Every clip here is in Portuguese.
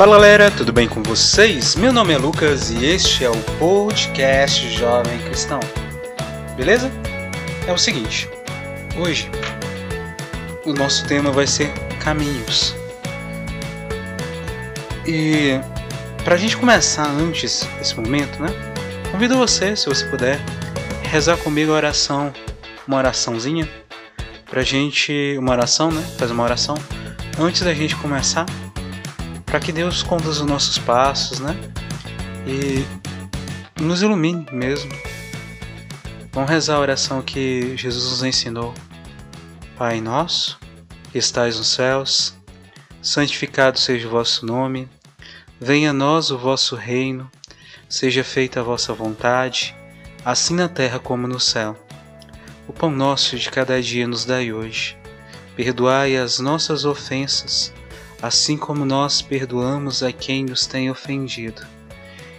Fala galera, tudo bem com vocês? Meu nome é Lucas e este é o podcast Jovem Cristão. Beleza? É o seguinte, hoje o nosso tema vai ser caminhos. E para a gente começar antes esse momento, né? Convido você, se você puder, rezar comigo a oração, uma oraçãozinha, pra gente, uma oração, né? Fazer uma oração antes da gente começar para que Deus conduza os nossos passos, né? E nos ilumine mesmo. Vamos rezar a oração que Jesus nos ensinou. Pai nosso, que estais nos céus, santificado seja o vosso nome. Venha a nós o vosso reino. Seja feita a vossa vontade, assim na terra como no céu. O pão nosso de cada dia nos dai hoje. Perdoai as nossas ofensas assim como nós perdoamos a quem nos tem ofendido.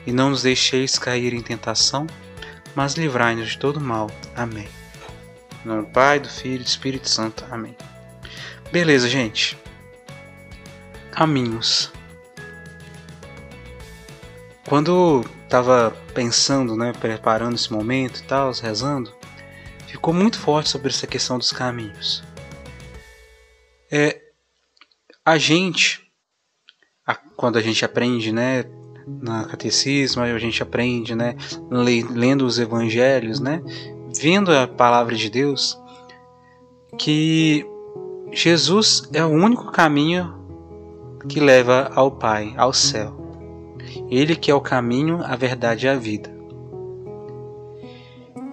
E não nos deixeis cair em tentação, mas livrai-nos de todo mal. Amém. Em nome do Pai, do Filho e do Espírito Santo. Amém. Beleza, gente. Caminhos. Quando estava pensando, né, preparando esse momento e tal, rezando, ficou muito forte sobre essa questão dos caminhos. É, a gente, quando a gente aprende, né, na catecismo, a gente aprende, né, lendo os evangelhos, né, vendo a palavra de Deus, que Jesus é o único caminho que leva ao Pai, ao céu. Ele que é o caminho, a verdade e a vida.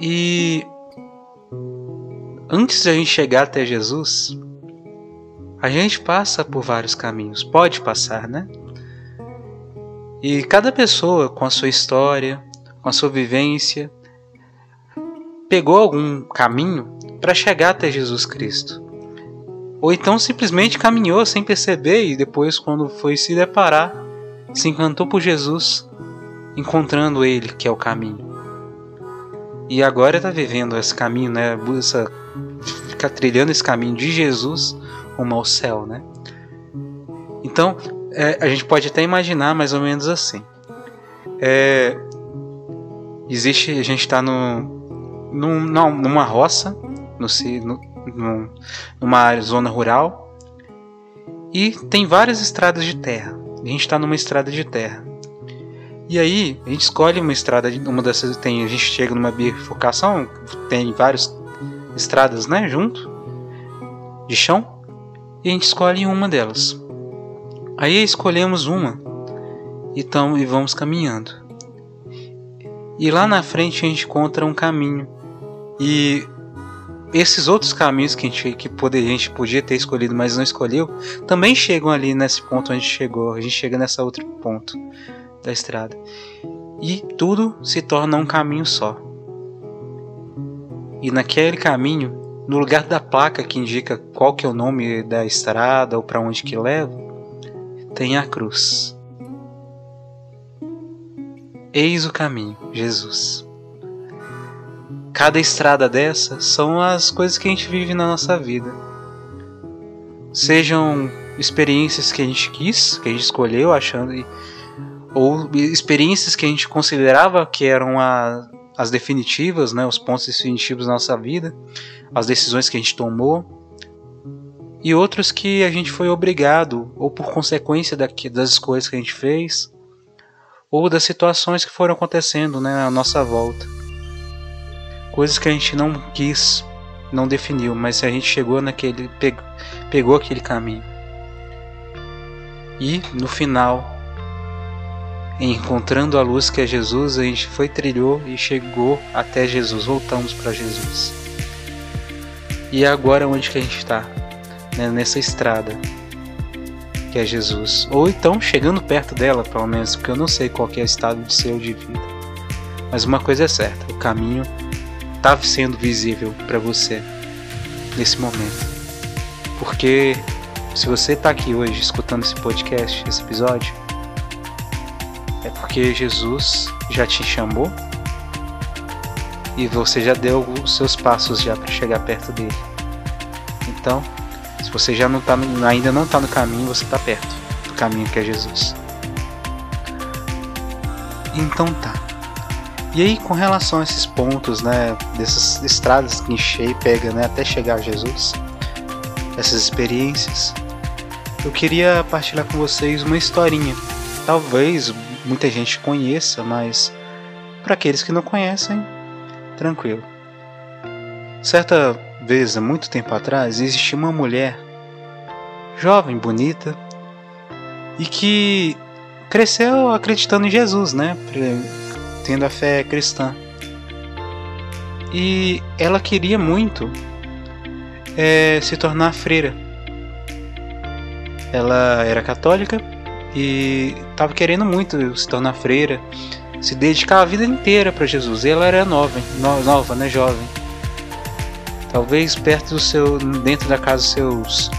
E antes de a gente chegar até Jesus, a gente passa por vários caminhos, pode passar, né? E cada pessoa com a sua história, com a sua vivência, pegou algum caminho para chegar até Jesus Cristo. Ou então simplesmente caminhou sem perceber e depois, quando foi se deparar, se encantou por Jesus, encontrando Ele, que é o caminho. E agora está vivendo esse caminho, né? Essa, fica trilhando esse caminho de Jesus rumo ao céu, né? Então, é, a gente pode até imaginar mais ou menos assim. É, existe, a gente está num, numa roça, no, no, numa zona rural, e tem várias estradas de terra. A gente está numa estrada de terra. E aí, a gente escolhe uma estrada, uma dessas tem, a gente chega numa bifurcação, tem várias estradas, né, junto de chão e a gente escolhe uma delas. Aí escolhemos uma e, tam, e vamos caminhando. E lá na frente a gente encontra um caminho. E esses outros caminhos que a gente, que poder, a gente podia ter escolhido, mas não escolheu, também chegam ali nesse ponto onde a gente chegou. A gente chega nessa outro ponto da estrada. E tudo se torna um caminho só. E naquele caminho no lugar da placa que indica qual que é o nome da estrada ou para onde que leva, tem a cruz. Eis o caminho, Jesus. Cada estrada dessa são as coisas que a gente vive na nossa vida. Sejam experiências que a gente quis, que a gente escolheu achando ou experiências que a gente considerava que eram a, as definitivas, né, os pontos definitivos da nossa vida, as decisões que a gente tomou, e outros que a gente foi obrigado, ou por consequência das escolhas que a gente fez, ou das situações que foram acontecendo né, à nossa volta. Coisas que a gente não quis, não definiu, mas a gente chegou naquele. pegou aquele caminho. E no final encontrando a luz que é Jesus, a gente foi trilhou e chegou até Jesus, voltamos para Jesus. E agora onde que a gente está? Né? Nessa estrada que é Jesus. Ou então chegando perto dela, pelo menos, porque eu não sei qual é o estado de seu de vida. Mas uma coisa é certa, o caminho está sendo visível para você nesse momento. Porque se você está aqui hoje escutando esse podcast, esse episódio, é porque Jesus já te chamou e você já deu os seus passos já para chegar perto dele. Então, se você já não tá ainda não está no caminho, você está perto do caminho que é Jesus. então tá. E aí, com relação a esses pontos, né, dessas estradas que enche e pega, né, até chegar a Jesus, essas experiências, eu queria partilhar com vocês uma historinha. Talvez muita gente conheça, mas para aqueles que não conhecem, tranquilo. Certa vez, há muito tempo atrás, existia uma mulher jovem, bonita e que cresceu acreditando em Jesus, né? Tendo a fé cristã. E ela queria muito é, se tornar freira. Ela era católica e estava querendo muito se tornar freira, se dedicar a vida inteira para Jesus. E ela era nova, nova, né, jovem. Talvez perto do seu, dentro da casa dos seus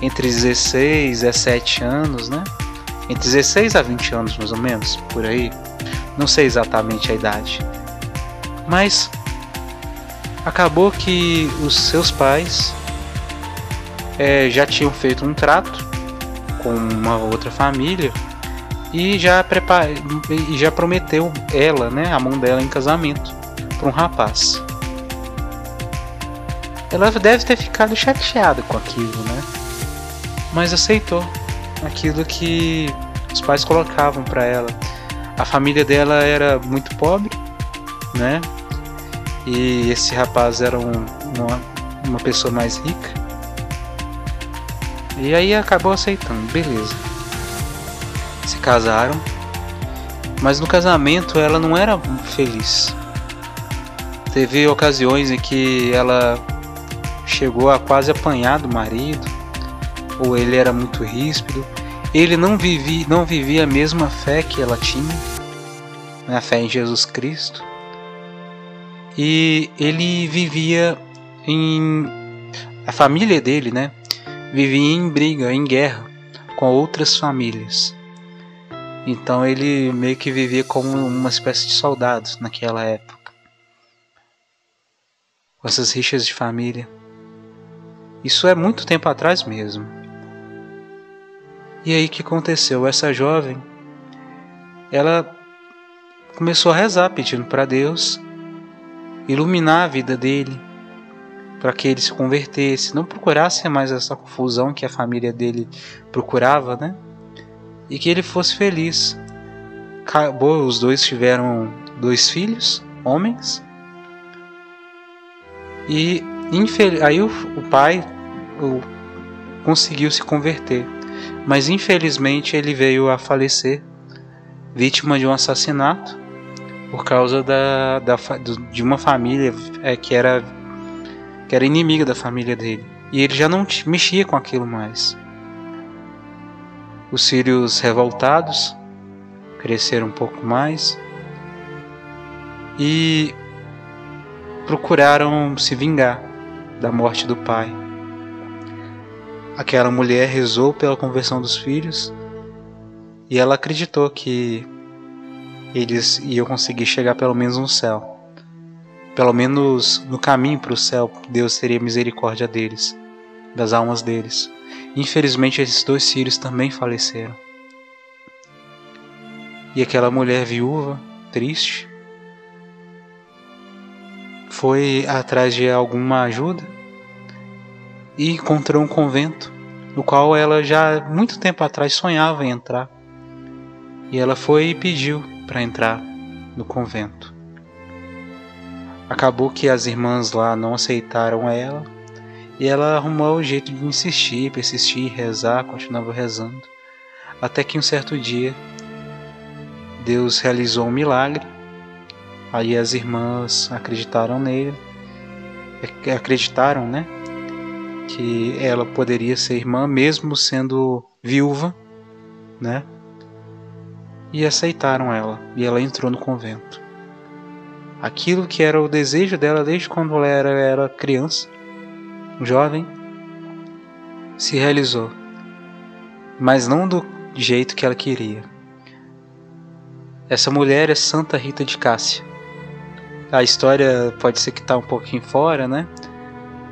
entre 16 e 17 anos, né? Entre 16 a 20 anos, mais ou menos, por aí. Não sei exatamente a idade. Mas acabou que os seus pais é, já tinham feito um trato com uma outra família e já prepar... e já prometeu ela, né, a mão dela em casamento para um rapaz. Ela deve ter ficado chateada com aquilo, né? mas aceitou aquilo que os pais colocavam para ela. A família dela era muito pobre, né? E esse rapaz era um, uma, uma pessoa mais rica. E aí acabou aceitando, beleza. Se casaram, mas no casamento ela não era feliz. Teve ocasiões em que ela chegou a quase apanhar do marido ou ele era muito ríspido. Ele não vivia, não vivia a mesma fé que ela tinha, né, a fé em Jesus Cristo. E ele vivia em a família dele, né, vivia em briga, em guerra com outras famílias. Então ele meio que vivia como uma espécie de soldado naquela época. Com essas rixas de família. Isso é muito tempo atrás mesmo. E aí que aconteceu? Essa jovem, ela começou a rezar pedindo para Deus iluminar a vida dele, para que ele se convertesse, não procurasse mais essa confusão que a família dele procurava, né? E que ele fosse feliz. Acabou, os dois tiveram dois filhos, homens. E aí o, o pai o, conseguiu se converter mas infelizmente ele veio a falecer, vítima de um assassinato, por causa da, da de uma família é, que, era, que era inimiga da família dele. E ele já não mexia com aquilo mais. Os filhos revoltados cresceram um pouco mais e procuraram se vingar da morte do pai. Aquela mulher rezou pela conversão dos filhos e ela acreditou que eles iam conseguir chegar pelo menos no céu. Pelo menos no caminho para o céu, Deus teria misericórdia deles, das almas deles. Infelizmente, esses dois filhos também faleceram. E aquela mulher viúva, triste, foi atrás de alguma ajuda e encontrou um convento no qual ela já muito tempo atrás sonhava em entrar. E ela foi e pediu para entrar no convento. Acabou que as irmãs lá não aceitaram ela e ela arrumou o jeito de insistir, persistir, rezar, continuava rezando. Até que um certo dia Deus realizou um milagre. Aí as irmãs acreditaram nele, acreditaram, né? que ela poderia ser irmã mesmo sendo viúva, né? E aceitaram ela, e ela entrou no convento. Aquilo que era o desejo dela desde quando ela era, era criança, jovem, se realizou, mas não do jeito que ela queria. Essa mulher é Santa Rita de Cássia. A história pode ser que está um pouquinho fora, né?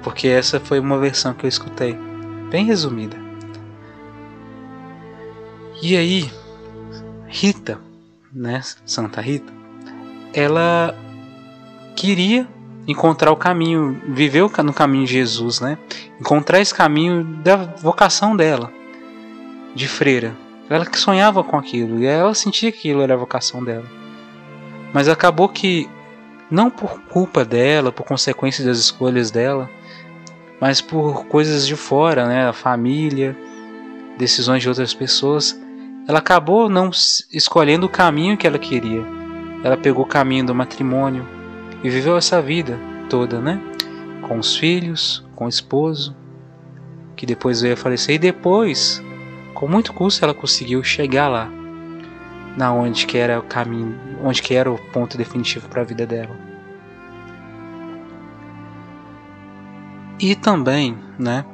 porque essa foi uma versão que eu escutei, bem resumida. E aí, Rita, né, Santa Rita, ela queria encontrar o caminho, viver no caminho de Jesus, né? Encontrar esse caminho da vocação dela, de freira. Ela que sonhava com aquilo e ela sentia que aquilo era a vocação dela. Mas acabou que, não por culpa dela, por consequência das escolhas dela, mas por coisas de fora, né? A família, decisões de outras pessoas, ela acabou não escolhendo o caminho que ela queria. Ela pegou o caminho do matrimônio, e viveu essa vida toda, né? Com os filhos, com o esposo, que depois veio a falecer e depois, com muito custo, ela conseguiu chegar lá, na onde que era o caminho, onde que era o ponto definitivo para a vida dela. E também, né?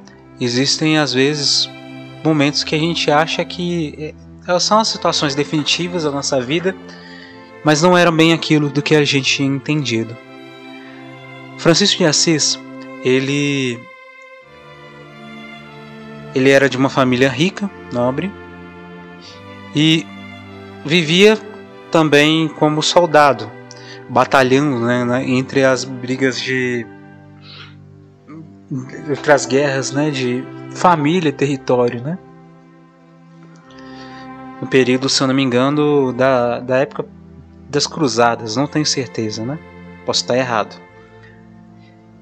Existem às vezes momentos que a gente acha que é, são as situações definitivas da nossa vida mas não era bem aquilo do que a gente tinha entendido. Francisco de Assis, ele ele era de uma família rica, nobre, e vivia também como soldado, batalhando né, entre as brigas de entre as guerras, né, de família e território, né? No período, se eu não me engano, da, da época das cruzadas, não tenho certeza, né? Posso estar errado.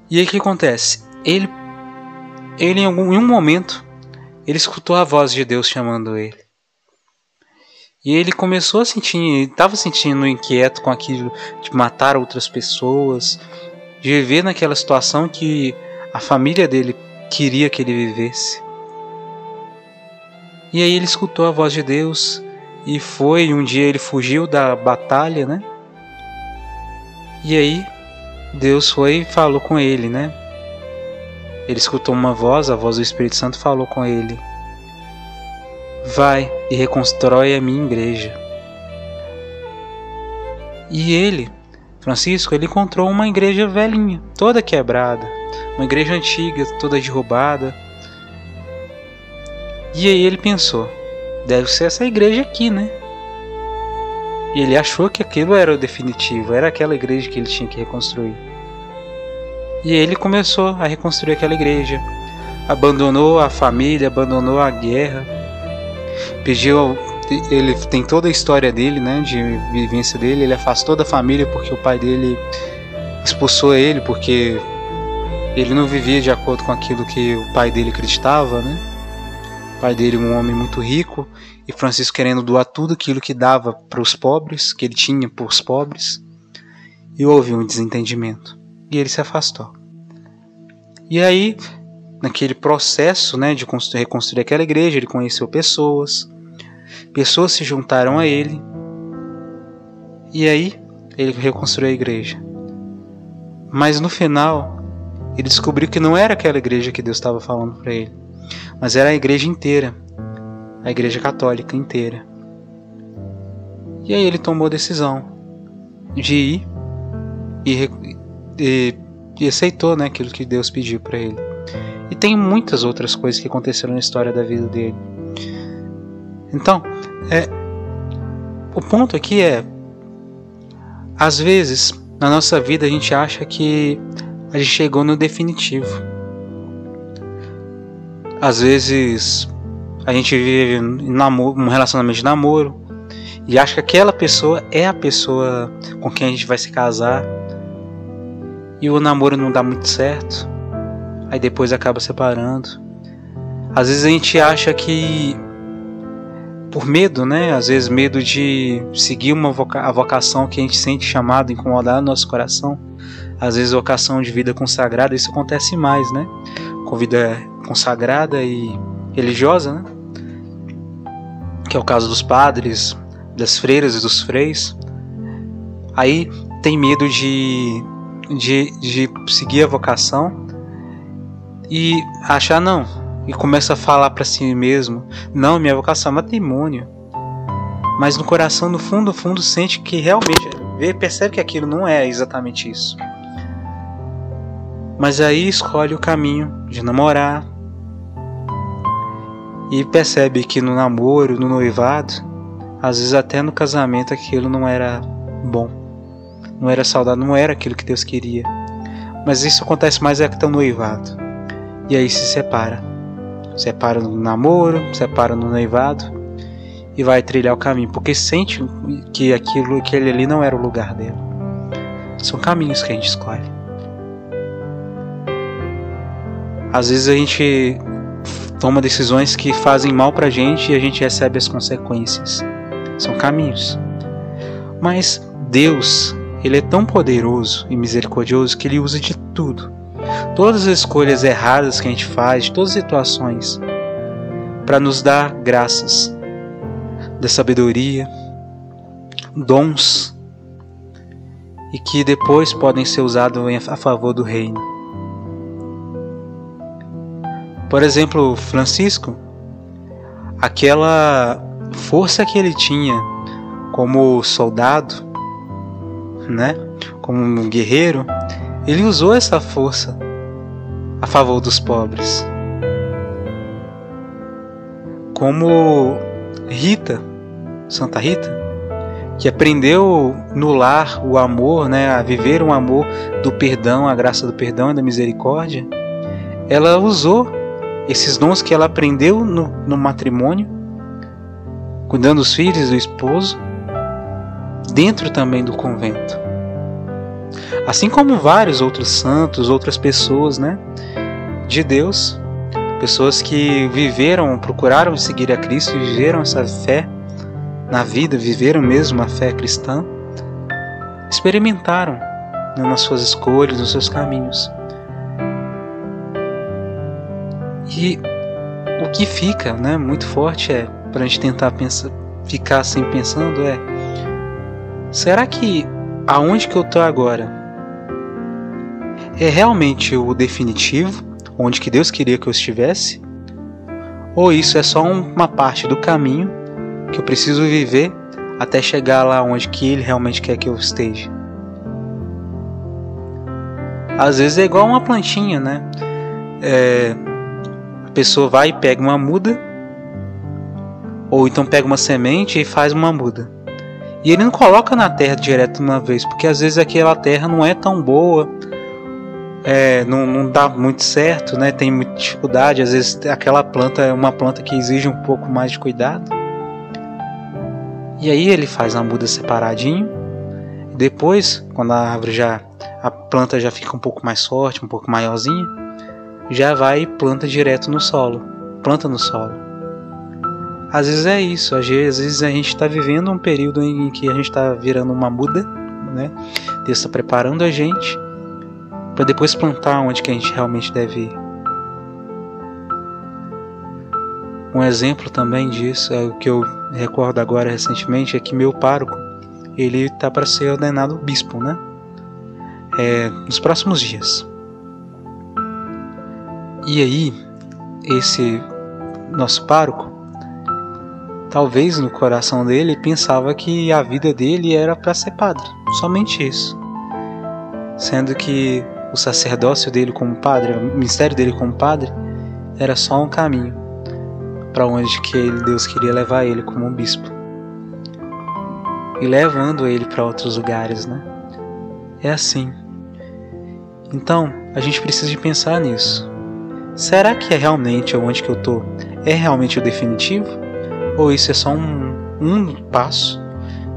E aí o que acontece? Ele, ele em, algum, em um momento, ele escutou a voz de Deus chamando ele. E ele começou a sentir, estava sentindo inquieto com aquilo de matar outras pessoas, de viver naquela situação que a família dele queria que ele vivesse. E aí ele escutou a voz de Deus e foi, um dia ele fugiu da batalha, né? E aí Deus foi e falou com ele, né? Ele escutou uma voz, a voz do Espírito Santo falou com ele: Vai e reconstrói a minha igreja. E ele, Francisco, ele encontrou uma igreja velhinha, toda quebrada, uma igreja antiga, toda derrubada. E aí ele pensou: deve ser essa igreja aqui, né? E ele achou que aquilo era o definitivo, era aquela igreja que ele tinha que reconstruir. E ele começou a reconstruir aquela igreja. Abandonou a família, abandonou a guerra. Pediu. Ele tem toda a história dele, né? De vivência dele. Ele afastou da família porque o pai dele expulsou ele, porque ele não vivia de acordo com aquilo que o pai dele acreditava, né? Pai dele um homem muito rico e Francisco querendo doar tudo aquilo que dava para os pobres, que ele tinha para os pobres. E houve um desentendimento e ele se afastou. E aí, naquele processo né, de reconstruir aquela igreja, ele conheceu pessoas, pessoas se juntaram a ele e aí ele reconstruiu a igreja. Mas no final, ele descobriu que não era aquela igreja que Deus estava falando para ele mas era a igreja inteira, a igreja católica inteira. E aí ele tomou a decisão de ir e, e, e aceitou né, aquilo que Deus pediu para ele. E tem muitas outras coisas que aconteceram na história da vida dele. Então, é, o ponto aqui é: às vezes na nossa vida a gente acha que a gente chegou no definitivo às vezes a gente vive um relacionamento de namoro e acha que aquela pessoa é a pessoa com quem a gente vai se casar e o namoro não dá muito certo, aí depois acaba separando. Às vezes a gente acha que por medo, né? Às vezes medo de seguir uma voca a vocação que a gente sente chamado, incomodar no nosso coração. Às vezes vocação de vida consagrada, isso acontece mais, né? Com vida consagrada e religiosa, né? que é o caso dos padres, das freiras e dos freis. Aí tem medo de, de, de seguir a vocação e achar não, e começa a falar para si mesmo: não, minha vocação é matrimônio. Mas no coração, no fundo, no fundo, sente que realmente vê, percebe que aquilo não é exatamente isso. Mas aí escolhe o caminho de namorar, e percebe que no namoro, no noivado, às vezes até no casamento aquilo não era bom, não era saudável, não era aquilo que Deus queria. Mas isso acontece mais é que estão noivado. E aí se separa. Separa no namoro, separa no noivado e vai trilhar o caminho, porque sente que aquilo, aquele ali não era o lugar dele. São caminhos que a gente escolhe. Às vezes a gente toma decisões que fazem mal pra gente e a gente recebe as consequências. São caminhos. Mas Deus, ele é tão poderoso e misericordioso que ele usa de tudo. Todas as escolhas erradas que a gente faz, de todas as situações, para nos dar graças, da sabedoria, dons e que depois podem ser usados a favor do reino. Por exemplo, Francisco, aquela força que ele tinha como soldado, né, como um guerreiro, ele usou essa força a favor dos pobres. Como Rita, Santa Rita, que aprendeu no lar o amor, né, a viver um amor do perdão, a graça do perdão e da misericórdia, ela usou esses dons que ela aprendeu no, no matrimônio, cuidando dos filhos do esposo, dentro também do convento. Assim como vários outros santos, outras pessoas, né, de Deus, pessoas que viveram, procuraram seguir a Cristo viveram essa fé na vida, viveram mesmo a fé cristã, experimentaram né, nas suas escolhas, nos seus caminhos. E o que fica, né, muito forte é para a gente tentar pensar, ficar assim pensando é, será que aonde que eu tô agora é realmente o definitivo, onde que Deus queria que eu estivesse? Ou isso é só uma parte do caminho que eu preciso viver até chegar lá onde que Ele realmente quer que eu esteja? Às vezes é igual uma plantinha, né? É, pessoa vai e pega uma muda, ou então pega uma semente e faz uma muda. E ele não coloca na terra direto uma vez, porque às vezes aquela terra não é tão boa, é, não, não dá muito certo, né? tem muita dificuldade. Às vezes aquela planta é uma planta que exige um pouco mais de cuidado. E aí ele faz a muda separadinho. Depois, quando a árvore já. a planta já fica um pouco mais forte, um pouco maiorzinha, já vai e planta direto no solo. Planta no solo. Às vezes é isso, às vezes a gente está vivendo um período em que a gente está virando uma muda, né? Deus está preparando a gente para depois plantar onde que a gente realmente deve ir. Um exemplo também disso é o que eu recordo agora recentemente é que meu pároco ele tá para ser ordenado bispo, né? É, nos próximos dias. E aí, esse nosso pároco, talvez no coração dele pensava que a vida dele era para ser padre, somente isso. Sendo que o sacerdócio dele como padre, o ministério dele como padre, era só um caminho para onde que Deus queria levar ele como um bispo. E levando ele para outros lugares, né? É assim. Então, a gente precisa de pensar nisso. Será que é realmente onde que eu tô? É realmente o definitivo? Ou isso é só um, um passo?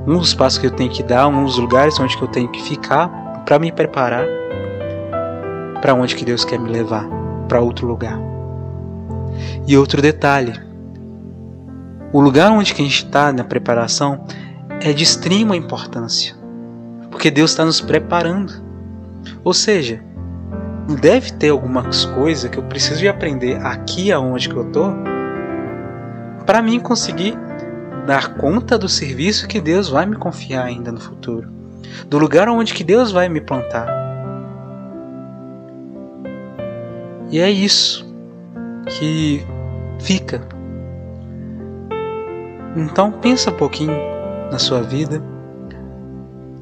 Um dos passos que eu tenho que dar, um dos lugares onde que eu tenho que ficar para me preparar para onde que Deus quer me levar, para outro lugar. E outro detalhe, o lugar onde que a gente está na preparação é de extrema importância, porque Deus está nos preparando. Ou seja, deve ter algumas coisas que eu preciso de aprender aqui aonde que eu tô para mim conseguir dar conta do serviço que Deus vai me confiar ainda no futuro, do lugar onde que Deus vai me plantar. E é isso que fica. Então pensa um pouquinho na sua vida,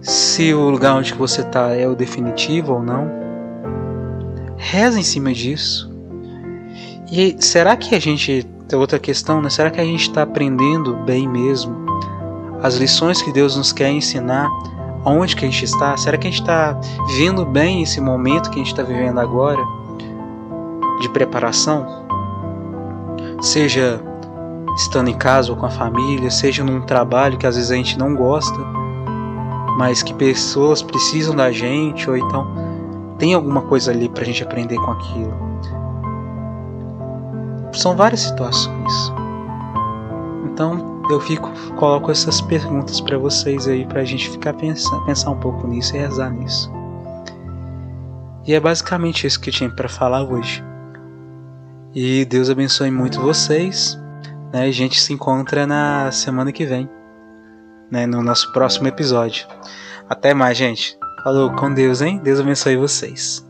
se o lugar onde você está é o definitivo ou não Reza em cima disso. E será que a gente. Outra questão, né? Será que a gente está aprendendo bem mesmo as lições que Deus nos quer ensinar, onde que a gente está? Será que a gente está vivendo bem esse momento que a gente está vivendo agora de preparação? Seja estando em casa ou com a família, seja num trabalho que às vezes a gente não gosta, mas que pessoas precisam da gente, ou então tem alguma coisa ali para a gente aprender com aquilo. São várias situações. Então eu fico, coloco essas perguntas para vocês aí para a gente ficar pensando, pensar um pouco nisso e rezar nisso. E é basicamente isso que eu tinha para falar hoje. E Deus abençoe muito vocês. Né? A gente se encontra na semana que vem, né? no nosso próximo episódio. Até mais, gente. Falou com Deus, hein? Deus abençoe vocês.